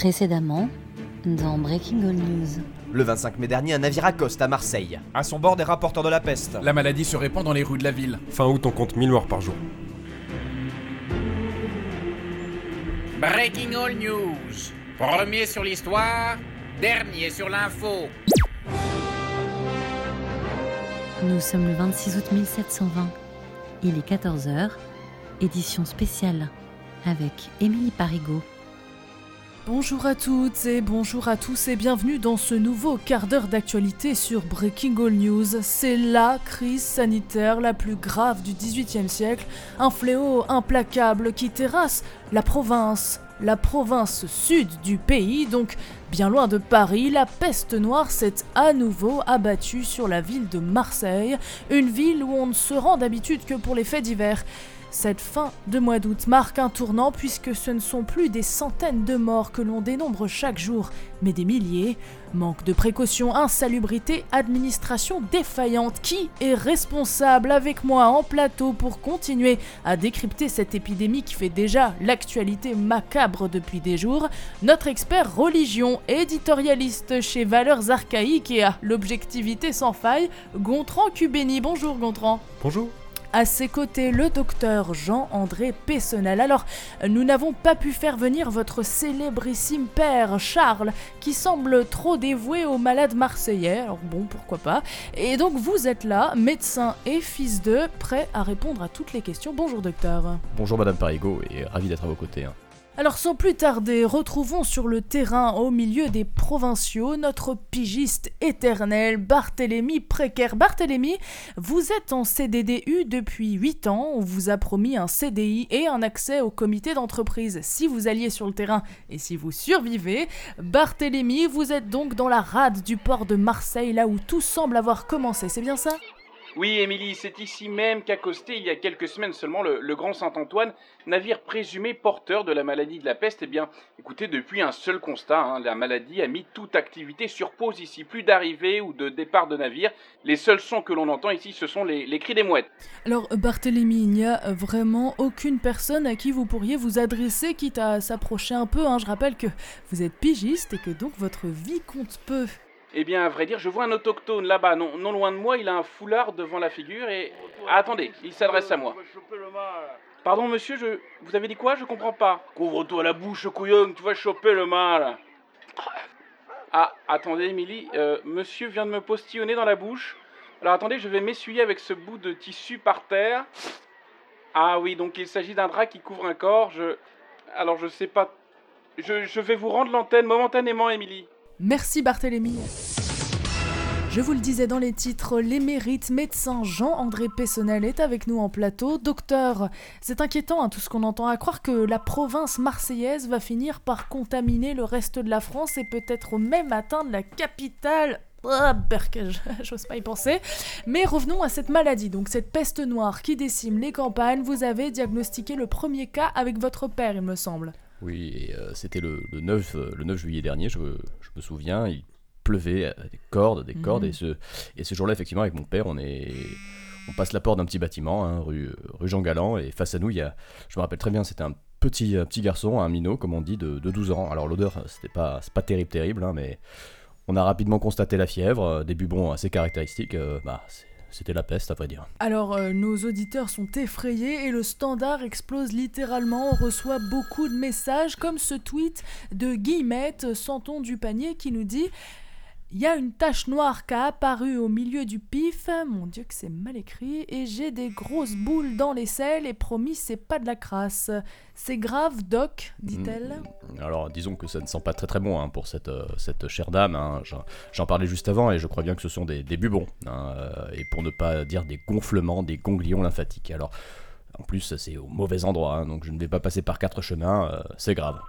Précédemment, dans Breaking All News. Le 25 mai dernier, un navire accoste à Marseille. À son bord des rapporteurs de la peste. La maladie se répand dans les rues de la ville. Fin août, on compte 1000 morts par jour. Breaking All News. Premier sur l'histoire, dernier sur l'info. Nous sommes le 26 août 1720. Il est 14h. Édition spéciale avec Émilie Parigot. Bonjour à toutes et bonjour à tous et bienvenue dans ce nouveau quart d'heure d'actualité sur Breaking All News. C'est la crise sanitaire la plus grave du XVIIIe siècle, un fléau implacable qui terrasse la province, la province sud du pays, donc bien loin de Paris, la peste noire s'est à nouveau abattue sur la ville de Marseille, une ville où on ne se rend d'habitude que pour les faits divers. Cette fin de mois d'août marque un tournant puisque ce ne sont plus des centaines de morts que l'on dénombre chaque jour, mais des milliers. Manque de précautions, insalubrité, administration défaillante. Qui est responsable avec moi en plateau pour continuer à décrypter cette épidémie qui fait déjà l'actualité macabre depuis des jours? Notre expert religion, éditorialiste chez Valeurs Archaïques et à l'objectivité sans faille, Gontran Cubeni. Bonjour Gontran. Bonjour. À ses côtés, le docteur Jean-André Pessonel. Alors, nous n'avons pas pu faire venir votre célébrissime père, Charles, qui semble trop dévoué aux malades marseillais. Alors bon, pourquoi pas. Et donc, vous êtes là, médecin et fils de, prêt à répondre à toutes les questions. Bonjour, docteur. Bonjour, Madame Parigot, et ravi d'être à vos côtés. hein. Alors sans plus tarder, retrouvons sur le terrain au milieu des provinciaux notre pigiste éternel Barthélemy Précaire. Barthélemy, vous êtes en CDDU depuis 8 ans, on vous a promis un CDI et un accès au comité d'entreprise si vous alliez sur le terrain et si vous survivez. Barthélemy, vous êtes donc dans la rade du port de Marseille, là où tout semble avoir commencé, c'est bien ça? Oui, Émilie, c'est ici même qu'accosté il y a quelques semaines seulement le, Grand Saint-Antoine, navire présumé porteur de la maladie de la peste. Eh bien, écoutez, depuis un seul constat, hein, la maladie a mis toute activité sur pause ici. Plus d'arrivée ou de départ de navire. Les seuls sons que l'on entend ici, ce sont les, cris des mouettes. Alors Barthélemy, il n'y a vraiment aucune personne à qui vous pourriez vous adresser, quitte à s'approcher un peu. hein. Je rappelle que vous êtes pigiste et que donc votre vie compte peu. Eh bien, à vrai dire, je vois un autochtone là-bas, non, non loin de moi, il a un foulard devant la figure et... Ah, attendez, il s'adresse à moi. Pardon, monsieur, je... Vous avez dit quoi? Je comprends pas. Couvre-toi la bouche, couillon, tu vas choper le mal. Ah, attendez, Émilie, euh, monsieur vient de me postillonner dans la bouche. Alors attendez, je vais m'essuyer avec ce bout de tissu par terre. Ah oui, donc il s'agit d'un drap qui couvre un corps. Je... Alors je sais pas... Je, je vais vous rendre l'antenne momentanément, Émilie. Merci Barthélemy. Je vous le disais dans les titres, l'émérite médecin Jean-André Pessonel est avec nous en plateau. Docteur, c'est inquiétant hein, tout ce qu'on entend à croire que la province marseillaise va finir par contaminer le reste de la France et peut-être même atteindre la capitale. Ah, j'ose pas y penser. Mais revenons à cette maladie, donc cette peste noire qui décime les campagnes. Vous avez diagnostiqué le premier cas avec votre père, il me semble. Oui, euh, c'était le, le 9, euh, le 9 juillet dernier, je, je me souviens, il pleuvait, euh, des cordes, des cordes, Mhm. et ce, et ce jour-là, effectivement, avec mon père, on est... On passe la porte d'un petit bâtiment, hein, rue, rue Jean Galland, et face à nous, il y a, je me rappelle très bien, c'était un petit, un petit garçon, un minot, comme on dit, de, de 12 ans. Alors l'odeur, c'était pas, pas terrible, terrible, hein, mais on a rapidement constaté la fièvre, euh, des bubons assez caractéristiques, euh, bah, c'est- c'était la peste, à vrai dire. Alors, euh, nos auditeurs sont effrayés et le standard explose littéralement. On reçoit beaucoup de messages, comme ce tweet de Guillemette, Santon du panier, qui nous dit Il y a une tache noire qui a apparu au milieu du pif. Mon dieu, que c'est mal écrit. Et j'ai des grosses boules dans les selles et promis, c'est pas de la crasse. C'est grave, Doc, dit-elle. Mm, Alors, disons que ça ne sent pas très très bon hein, pour cette, euh, cette chère dame. hein. J'en- parlais juste avant et je crois bien que ce sont des, des bubons. hein, euh, et pour ne pas dire des gonflements, des ganglions lymphatiques. Alors, en plus, c'est au mauvais endroit, donc je ne vais pas passer par quatre chemins. euh, c'est grave.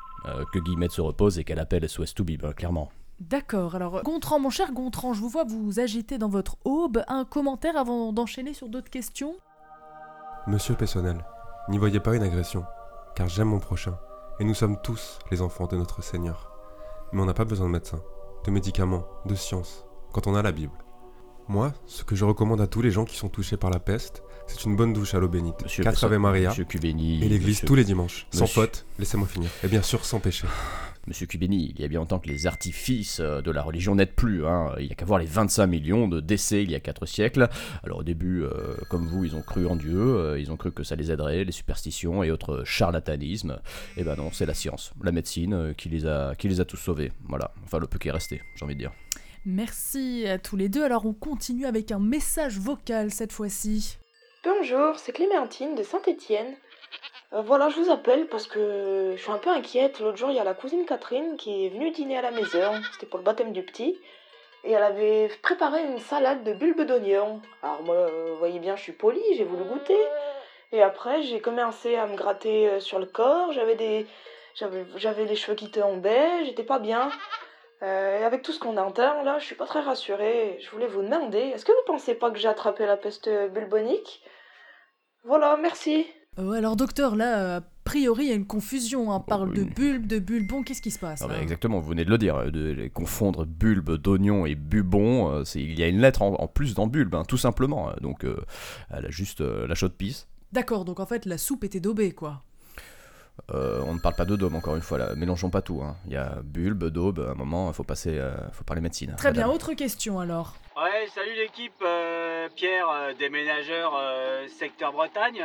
Que Guillemette se repose et qu'elle appelle SOS Toubib, hein, clairement. D'accord, alors Gontran, mon cher Gontran, je vous vois vous agiter dans votre aube. Un commentaire avant d'enchaîner sur d'autres questions? Monsieur Pessonnel, n'y voyez pas une agression, car j'aime mon prochain, et nous sommes tous les enfants de notre Seigneur. Mais on n'a pas besoin de médecins, de médicaments, de science, quand on a la Bible. Moi, ce que je recommande à tous les gens qui sont touchés par la peste, c'est une bonne douche à l'eau bénite, Monsieur quatre Ave Maria, Monsieur Cubeni. et l'église monsieur- tous les dimanches, sans faute, laissez-moi finir, et bien sûr sans péché. Monsieur Cubini, il y a bien longtemps que les artifices euh, de la religion n'aident plus. Hein. Il n'y a qu'à voir les 25 millions de décès il y a 4 siècles. Alors au début, euh, comme vous, ils ont cru en Dieu, euh, ils ont cru que ça les aiderait, les superstitions et autres charlatanismes. Et ben non, c'est la science, la médecine euh, qui, les a, qui les a tous sauvés. Voilà, enfin le peu qui est resté, j'ai envie de dire. Merci à tous les deux. Alors on continue avec un message vocal cette fois-ci. Bonjour, c'est Clémentine de Saint-Étienne. Euh, voilà, je vous appelle parce que je suis un peu inquiète. L'autre jour, il y a la cousine Catherine qui est venue dîner à la maison. C'était pour le baptême du petit. Et elle avait préparé une salade de bulbes d'oignon. Alors moi, euh, vous voyez bien, je suis polie, j'ai voulu goûter. Et après, j'ai commencé à me gratter euh, sur le corps. J'avais des, j'avais, les cheveux qui tombaient. J'étais pas bien. Et avec tout ce qu'on entend là, je suis pas très rassurée. Je voulais vous demander, est-ce que vous pensez pas que j'ai attrapé la peste bulbonique? Voilà, merci. Euh, alors docteur, là, a priori, il y a une confusion. On parle de bulbe, de bulbon. Qu'est-ce qui se passe Non, exactement, vous venez de le dire, euh, de les confondre bulbe d'oignon et bubon, euh, c'est, il y a une lettre en, en plus dans bulbe, hein, tout simplement. Donc euh, elle a juste euh, la chaude pisse. D'accord, donc en fait, la soupe était daubée, quoi. Euh, on ne parle pas de daube encore une fois, là. mélangeons pas tout. hein. Il y a bulbe, daube, à un moment, il faut passer, euh, faut parler médecine. Très bien, autre question alors. Ouais, salut l'équipe, euh, Pierre, euh, déménageur euh, secteur Bretagne.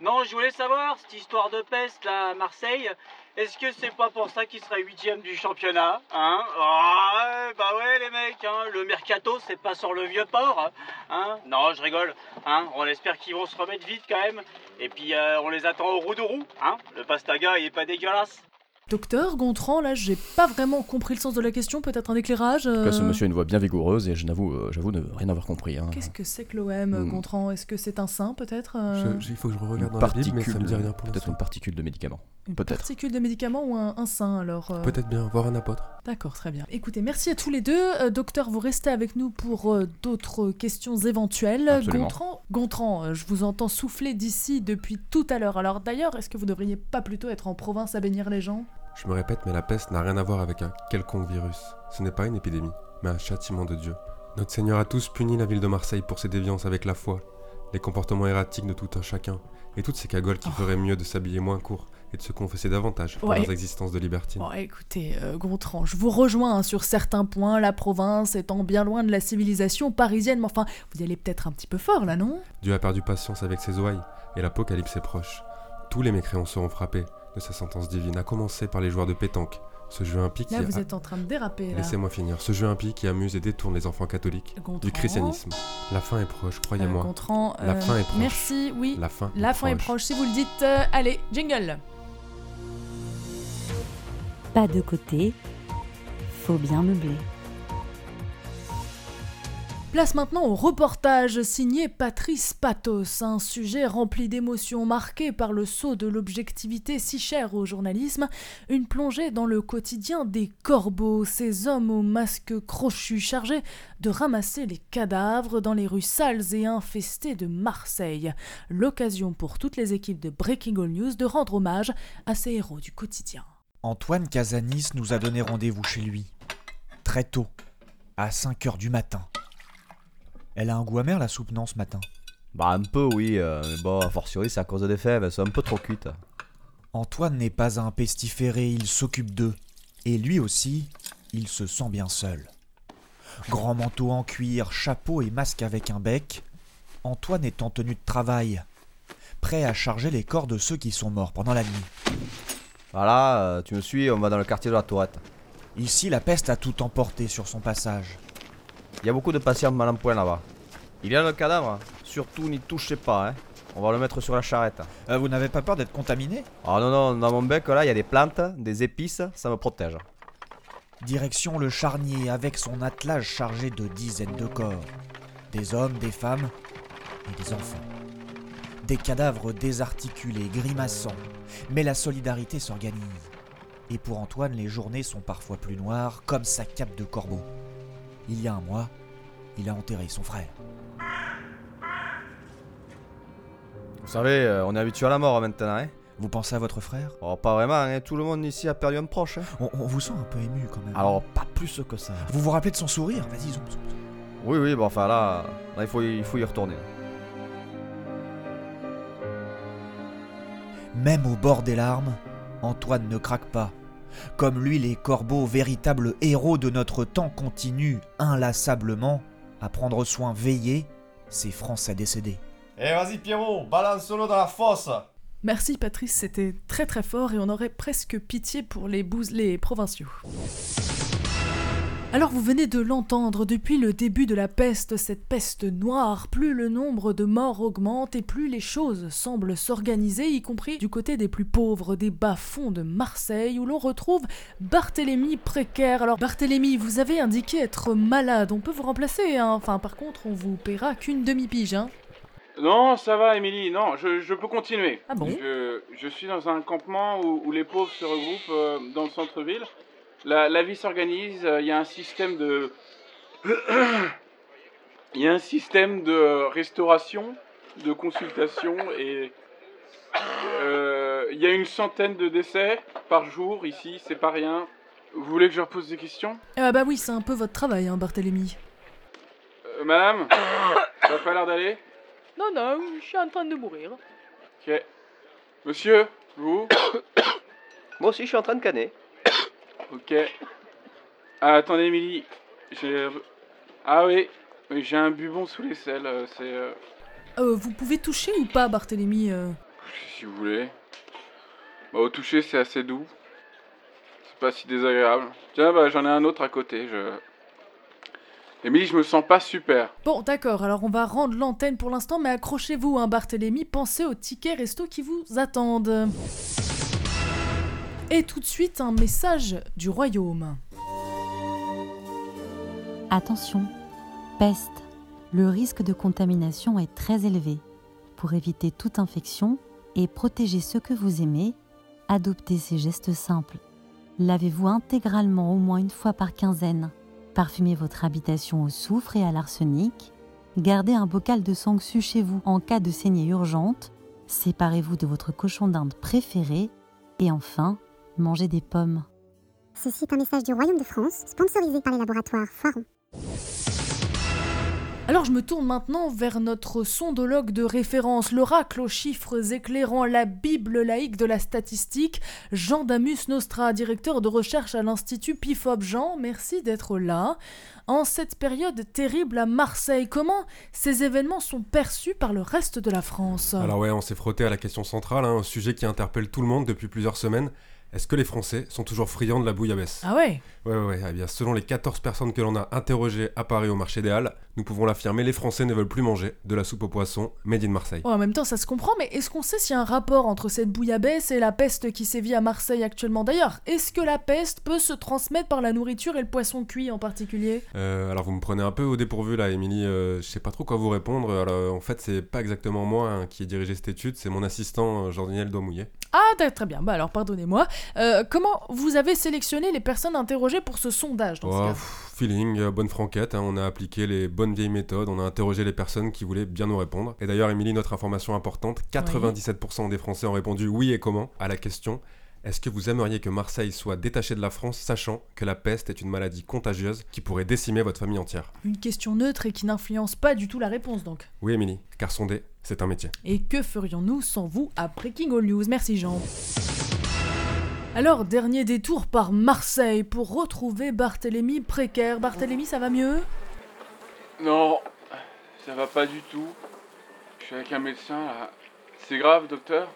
Non, je voulais savoir, cette histoire de peste là à Marseille, est-ce que c'est pas pour ça qu'il serait huitième du championnat Hein? Ah, Bah ouais les mecs, hein, le mercato c'est pas sur le vieux port. Hein? Non, je rigole. Hein on espère qu'ils vont se remettre vite quand même. Et puis euh, on les attend au roue de roue. Hein? Le pastaga il est pas dégueulasse. Docteur Gontran, là, j'ai pas vraiment compris le sens de la question. Peut-être un éclairage En tout cas, ce euh, monsieur a une voix bien vigoureuse et je n'avoue, euh, j'avoue ne rien avoir compris. hein. Qu'est-ce que c'est que l'OM, Hmm. Gontran? Est-ce que c'est un saint, peut-être euh, Il faut que je regarde dans la Bible, mais ça me dit de- rien pour Peut-être une particule de médicament. Une particule de médicament ou un, un saint, alors euh, Peut-être bien, voir un apôtre. D'accord, très bien. Écoutez, merci à tous les deux. Euh, docteur, vous restez avec nous pour euh, d'autres questions éventuelles. Absolument. Gontran, Gontran euh, je vous entends souffler d'ici depuis tout à l'heure. Alors d'ailleurs, est-ce que vous devriez pas plutôt être en province à bénir les gens? Je me répète, mais la peste n'a rien à voir avec un quelconque virus. Ce n'est pas une épidémie, mais un châtiment de Dieu. Notre Seigneur a tous puni la ville de Marseille pour ses déviances avec la foi, les comportements erratiques de tout un chacun, et toutes ces cagoles qui Oh. feraient mieux de s'habiller moins court et de se confesser davantage pour Ouais. leurs existences de libertine. Bon, écoutez, euh, Gontran, je vous rejoins hein, sur certains points, la province étant bien loin de la civilisation parisienne, mais enfin, vous y allez peut-être un petit peu fort là, non? Dieu a perdu patience avec ses ouailles, et l'apocalypse est proche. Tous les mécréants seront frappés de sa sentence divine, à commencer par les joueurs de pétanque, ce jeu impie qui Là, vous a- êtes en train de déraper. Laissez-moi finir. Ce jeu impie qui amuse et détourne les enfants catholiques Gontran. du christianisme. La fin est proche, Euh, croyez-moi. Gontran, La euh, fin est proche. Merci, oui. La fin La est fin est proche. proche, si vous le dites. euh, allez, jingle Pas de côté, faut bien meubler. Place maintenant au reportage signé Patrice Pathos, un sujet rempli d'émotions marqué par le saut de l'objectivité si chère au journalisme, une plongée dans le quotidien des corbeaux, ces hommes aux masques crochus chargés de ramasser les cadavres dans les rues sales et infestées de Marseille. L'occasion pour toutes les équipes de Breaking All News de rendre hommage à ces héros du quotidien. Antoine Casanis nous a donné rendez-vous chez lui. Très tôt, à 5 heures du matin. Elle a un goût amer la soupe, non, ce matin? Bah un peu oui, euh, mais bon, a fortiori c'est à cause des fèves, elles sont un peu trop cuites. Antoine n'est pas un pestiféré, il s'occupe d'eux. Et lui aussi, il se sent bien seul. Grand manteau en cuir, chapeau et masque avec un bec, Antoine est en tenue de travail, prêt à charger les corps de ceux qui sont morts pendant la nuit. Voilà, euh, tu me suis, on va dans le quartier de la Tourette. Ici, la peste a tout emporté sur son passage. Il y a beaucoup de patients mal en point là-bas. Il y a le cadavre, surtout n'y touchez pas, hein. On va le mettre sur la charrette. Euh, vous n'avez pas peur d'être contaminé? Ah non, non, dans mon bec là, il y a des plantes, des épices, ça me protège. Direction le charnier avec son attelage chargé de dizaines de corps. Des hommes, des femmes et des enfants. Des cadavres désarticulés, grimaçants. Mais la solidarité s'organise. Et pour Antoine, les journées sont parfois plus noires, comme sa cape de corbeau. Il y a un mois, il a enterré son frère. Vous savez, euh, on est habitué à la mort maintenant, hein. Vous pensez à votre frère? Oh, pas vraiment, hein. Tout le monde ici a perdu un proche, hein. on, on vous sent un peu ému quand même. Alors, pas plus que ça. Vous vous rappelez de son sourire? Vas-y, zoom, zoom. Oui, oui, bon, enfin là, là il, faut y, il faut y retourner. Même au bord des larmes, Antoine ne craque pas. Comme lui, les corbeaux, véritables héros de notre temps, continuent inlassablement à prendre soin veillé ces Français décédés. Eh vas-y Pierrot, balance-le dans la fosse Merci Patrice, c'était très très fort et on aurait presque pitié pour les, provinciaux. Alors vous venez de l'entendre, depuis le début de la peste, cette peste noire, plus le nombre de morts augmente et plus les choses semblent s'organiser, y compris du côté des plus pauvres, des bas-fonds de Marseille, où l'on retrouve Barthélemy précaire. Alors Barthélemy, vous avez indiqué être malade, on peut vous remplacer, hein. enfin par contre on vous paiera qu'une demi-pige. Hein. Non, ça va, Émilie, non, je, je peux continuer. Ah bon? Je, je suis dans un campement où, où les pauvres se regroupent euh, dans le centre-ville. La, la vie s'organise, euh, il y a un système de. Il y a un système de restauration, de consultation et. euh, Il y a une centaine de décès par jour ici, c'est pas rien. Vous voulez que je repose des questions? Ah bah oui, c'est un peu votre travail, hein, Barthélemy. Euh, Madame Ça a pas l'air d'aller? Non, non, je suis en train de mourir. Ok. Monsieur, vous? Moi aussi, je suis en train de canner. Ok. Ah, attendez, Émilie. J'ai. Ah oui, oui j'ai un bubon sous les selles. euh, C'est. euh, Euh, vous pouvez toucher ou pas, Barthélemy euh si vous voulez. Bah, au toucher, c'est assez doux. C'est pas si désagréable. Tiens, bah, j'en ai un autre à côté. Je. Émilie, je me sens pas super. Bon, d'accord, alors on va rendre l'antenne pour l'instant, mais accrochez-vous, hein, Barthélemy, pensez aux tickets resto qui vous attendent. Et tout de suite, un message du royaume. Attention, peste. Le risque de contamination est très élevé. Pour éviter toute infection et protéger ceux que vous aimez, adoptez ces gestes simples. Lavez-vous intégralement au moins une fois par quinzaine. Parfumez votre habitation au soufre et à l'arsenic. Gardez un bocal de sangsue chez vous en cas de saignée urgente. Séparez-vous de votre cochon d'Inde préféré. Et enfin, mangez des pommes. Ceci est un message du Royaume de France, sponsorisé par les laboratoires Foiron. Alors je me tourne maintenant vers notre sondologue de référence, l'oracle aux chiffres éclairants, la Bible laïque de la statistique, Jean Damus Nostra, directeur de recherche à l'Institut PIFOP. Jean, merci d'être là. En cette période terrible à Marseille, comment ces événements sont perçus par le reste de la France? Alors ouais, on s'est frotté à la question centrale, hein, un sujet qui interpelle tout le monde depuis plusieurs semaines. Est-ce que les Français sont toujours friands de la bouillabaisse? Ah ouais? Ouais, ouais, ouais. Eh bien, selon les 14 personnes que l'on a interrogées à Paris au marché des Halles, nous pouvons l'affirmer, les Français ne veulent plus manger de la soupe aux poissons made in Marseille. Ouais, en même temps, ça se comprend, mais est-ce qu'on sait s'il y a un rapport entre cette bouillabaisse et la peste qui sévit à Marseille actuellement? D'ailleurs, est-ce que la peste peut se transmettre par la nourriture et le poisson cuit en particulier? Euh, alors vous me prenez un peu au dépourvu là, Émilie. Euh, je sais pas trop quoi vous répondre. Alors, en fait, c'est pas exactement moi hein, qui ai dirigé cette étude, c'est mon assistant euh, Jean-Daniel Doimouillet. Ah, très très bien, bah alors pardonnez-moi. Euh, comment vous avez sélectionné les personnes interrogées pour ce sondage dans ce Oh, pff, feeling, euh, bonne franquette. hein, on a appliqué les bonnes vieilles méthodes. On a interrogé les personnes qui voulaient bien nous répondre. Et d'ailleurs, Émilie, notre information importante 97% des Français ont répondu oui et comment à la question. Est-ce que vous aimeriez que Marseille soit détachée de la France, sachant que la peste est une maladie contagieuse qui pourrait décimer votre famille entière? Une question neutre et qui n'influence pas du tout la réponse donc. Oui, Émilie, car sonder, c'est un métier. Et que ferions-nous sans vous à Breaking All News? Merci Jean. Alors, dernier détour par Marseille pour retrouver Barthélemy précaire. Barthélemy, ça va mieux? Non, ça va pas du tout. Je suis avec un médecin là. C'est grave, docteur?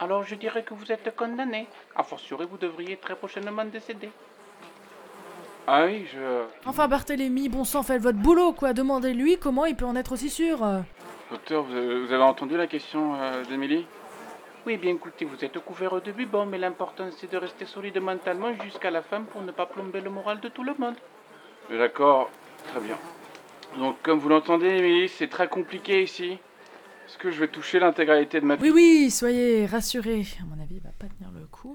Alors je dirais que vous êtes condamné. A fortiori, vous devriez très prochainement décéder. Ah oui, je. Enfin, Barthélemy, bon sang, faites votre boulot quoi. Demandez-lui comment il peut en être aussi sûr. Docteur, vous avez, entendu la question euh, d'Émilie? Oui, bien écoutez, vous êtes couvert de bubons, mais l'important c'est de rester solide mentalement jusqu'à la fin pour ne pas plomber le moral de tout le monde. D'accord, très bien. Donc, comme vous l'entendez, Émilie, c'est très compliqué ici. Est-ce que je vais toucher l'intégralité de ma Oui, oui, soyez rassurés. À mon avis, il va pas tenir le coup.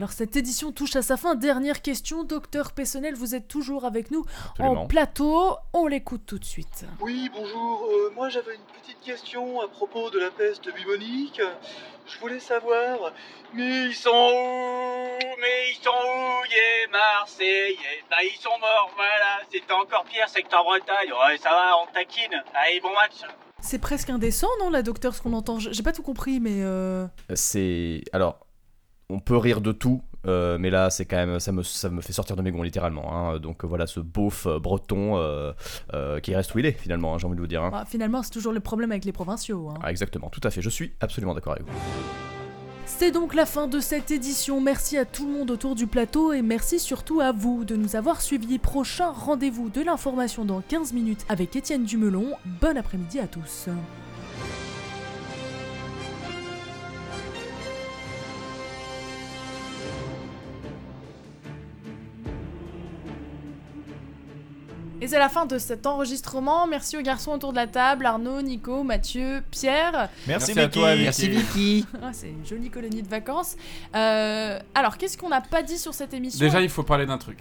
Alors cette édition touche à sa fin. Dernière question, docteur Pessonnel, vous êtes toujours avec nous Absolument. en plateau. On l'écoute tout de suite. Oui, bonjour. Euh, moi, j'avais une petite question à propos de la peste bubonique. Je voulais savoir, mais ils sont où? Mais ils sont où, les Marseillais Bah, ils sont morts, voilà. C'était encore pire, secteur Bretagne. Ouais, ça va, on taquine. Allez, bon match. C'est presque indécent, non, la docteur, ce qu'on entend? J'ai pas tout compris, mais... Euh... C'est. Alors, on peut rire de tout, euh, mais là, c'est quand même. Ça me, ça me fait sortir de mes gonds, littéralement. hein. Donc euh, voilà, ce beauf euh, breton qui reste où il est, finalement, hein, j'ai envie de vous dire. hein. finalement, c'est toujours le problème avec les provinciaux. Ah, exactement, tout à fait. Je suis absolument d'accord avec vous. C'est donc la fin de cette édition. Merci à tout le monde autour du plateau et merci surtout à vous de nous avoir suivis. Prochain rendez-vous de l'information dans 15 minutes avec Étienne Dumelon. Bon après-midi à tous. Et c'est la fin de cet enregistrement. Merci aux garçons autour de la table, Arnaud, Nico, Mathieu, Pierre. Merci, Merci à toi, Vicky. Merci, Vicky. Ah, c'est une jolie colonie de vacances. Euh, alors, qu'est-ce qu'on n'a pas dit sur cette émission Déjà, il faut parler d'un truc.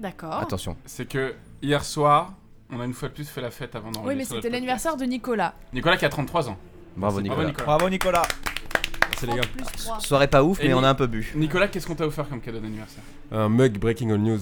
D'accord. Attention. C'est que hier soir, on a une fois de plus fait la fête avant d'enregistrer. Oui, mais c'était l'anniversaire de Nicolas. Nicolas qui a 33 ans. Bravo, Nicolas. Bravo, Nicolas. Merci les gars. Soirée pas ouf, Et mais on a un peu bu. Nicolas, qu'est-ce qu'on t'a offert comme cadeau d'anniversaire? Un mug Breaking All News.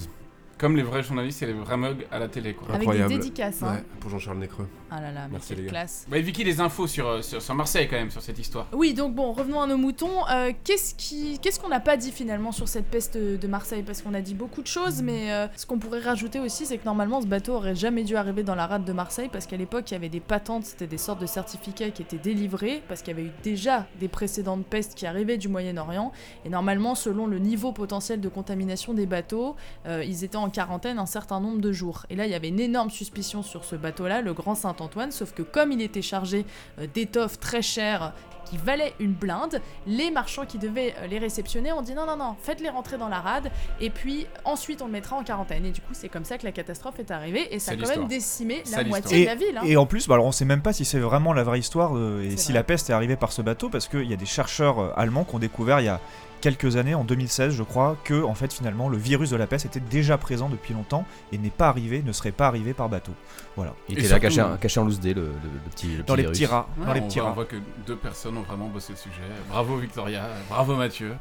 Comme les vrais journalistes et les vrais mugs à la télé, quoi. Avec des Incroyable. dédicaces, hein. Ouais, pour Jean-Charles Nécreux. Ah là là, mais Merci, quelle les gars. classe. Bah, Vicky, les infos sur, euh, sur, sur Marseille quand même, sur cette histoire. Oui, donc bon, revenons à nos moutons. Euh, qu'est-ce qui, qu'est-ce qu'on n'a pas dit finalement sur cette peste de Marseille? Parce qu'on a dit beaucoup de choses, mais euh, ce qu'on pourrait rajouter aussi, c'est que normalement, ce bateau aurait jamais dû arriver dans la rade de Marseille, parce qu'à l'époque, il y avait des patentes, c'était des sortes de certificats qui étaient délivrés, parce qu'il y avait eu déjà des précédentes pestes qui arrivaient du Moyen-Orient, et normalement, selon le niveau potentiel de contamination des bateaux, euh, ils étaient en quarantaine un certain nombre de jours. Et là, il y avait une énorme suspicion sur ce bateau-là, le Grand Saint-Antoine, sauf que comme il était chargé euh, d'étoffes très chères qui valaient une blinde, les marchands qui devaient euh, les réceptionner ont dit non, non, non, faites-les rentrer dans la rade, et puis ensuite on le mettra en quarantaine. Et du coup, c'est comme ça que la catastrophe est arrivée, et ça a quand même décimé la moitié de la ville. hein. Et en plus, bah, alors on sait même pas si c'est vraiment la vraie histoire euh, et si vrai. la peste est arrivée par ce bateau, parce qu'il y a des chercheurs euh, allemands qui ont découvert il y a quelques années, en 2016 je crois, que en fait finalement le virus de la peste était déjà présent depuis longtemps et n'est pas arrivé, ne serait pas arrivé par bateau. Voilà. Il était là caché, en- caché en loose dé, le, le- le petit. le Dans petit les petits rats. Ouais, dans les on petits voit- rats. On voit que deux personnes ont vraiment bossé le sujet. Bravo Victoria, bravo Mathieu.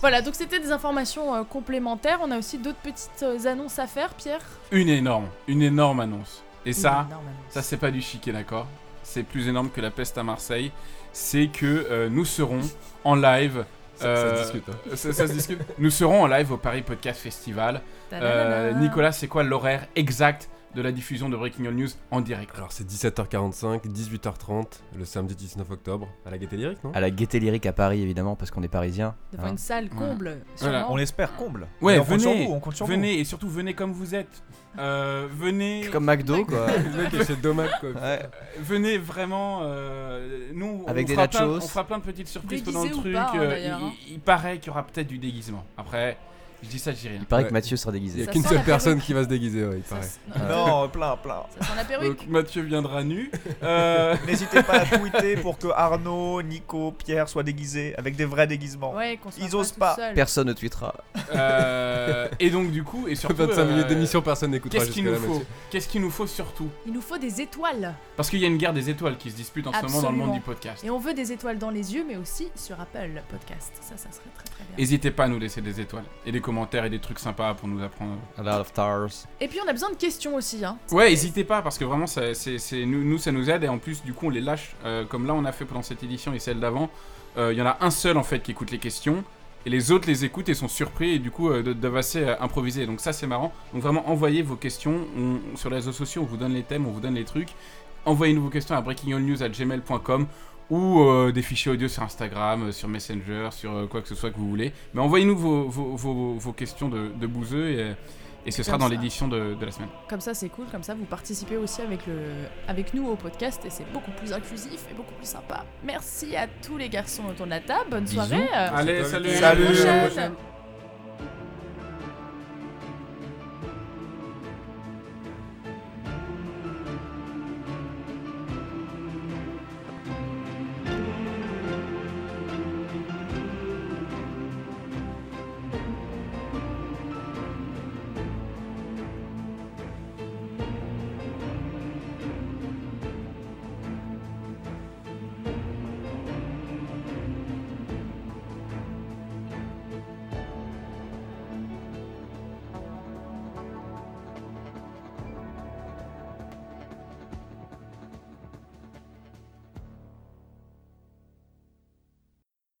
Voilà, donc c'était des informations euh, complémentaires. On a aussi d'autres petites euh, annonces à faire, Pierre? Une énorme, une énorme annonce. Et Une ça, ça c'est pas du chiquet, d'accord C'est plus énorme que la peste à Marseille. C'est que euh, nous serons en live. Ça- ça se discute, hein. ça- ça se discute. Nous serons en live au Paris Podcast Festival. Euh, Nicolas, c'est quoi l'horaire exact de la diffusion de Breaking All News en direct Alors c'est 17h45, 18h30, le samedi 19 octobre, à la Gaîté Lyrique, non? À la Gaieté Lyrique à Paris, évidemment, parce qu'on est parisien. Devant hein. une salle comble. Voilà. On l'espère comble. Ouais, on compte sur venez, vous, on compte sur venez et surtout venez comme vous êtes. Euh, venez. Comme McDo, quoi. Le mec est chez Domac, quoi. Ouais. Venez vraiment. euh, nous, Avec on des fera plein- nachos. on fera plein de petites surprises pendant le truc. pas, hein, euh, il, hein. il paraît qu'il y aura peut-être du déguisement. Après, je dis ça, je dis rien. Il paraît Ouais. que Mathieu sera Il déguisé. y a Ça qu'une seule personne qui va se déguiser, ouais, il paraît. Non, plein, plein. Ça sent la perruque. Donc Mathieu viendra nu. Euh, N'hésitez pas à tweeter pour que Arnaud, Nico, Pierre soient déguisés avec des vrais déguisements. Ouais, qu'on soit Ils osent tout pas. Personne ne tweetera. euh, et donc du coup, et surtout. 25 minutes euh, d'émission, personne n'écoutera Qu'est-ce qu'il jusqu'à nous là, faut Mathieu. Qu'est-ce qu'il nous faut surtout Il nous faut des étoiles. Parce qu'il y a une guerre des étoiles qui se dispute en ce moment dans le monde du podcast. Et on veut des étoiles dans les yeux, mais aussi sur Apple Podcast. Ça, ça serait très très bien. N'hésitez pas à nous laisser des étoiles et des commentaires et des trucs sympas pour nous apprendre. A lot of stars. Et puis on a besoin de questions aussi. Hein. Ouais, n'hésitez pas parce que vraiment, ça, c'est, c'est- nous, nous, ça nous aide et en plus, du coup, on les lâche euh, comme là on a fait pendant cette édition et celle d'avant. Euh, Il y en a un seul en fait qui écoute les questions et les autres les écoutent et sont surpris et du coup euh, de- doivent assez euh, improviser. Donc ça, c'est marrant. Donc vraiment, envoyez vos questions On- sur les réseaux sociaux. On vous donne les thèmes, on vous donne les trucs. Envoyez-nous vos questions à breakingallnews@gmail.com ou euh, des fichiers audio sur Instagram, euh, sur Messenger, sur euh, quoi que ce soit que vous voulez. Mais envoyez-nous vos, vos, vos- vos questions de, de bouseux et, et ce sera dans ça. l'édition de, de la semaine. Comme ça, c'est cool. Comme ça, vous participez aussi avec, le... avec nous au podcast et c'est beaucoup plus inclusif et beaucoup plus sympa. Merci à tous les garçons autour de la table. Bonne Bisous. soirée. Allez, salut. Et à la Salut. prochaine.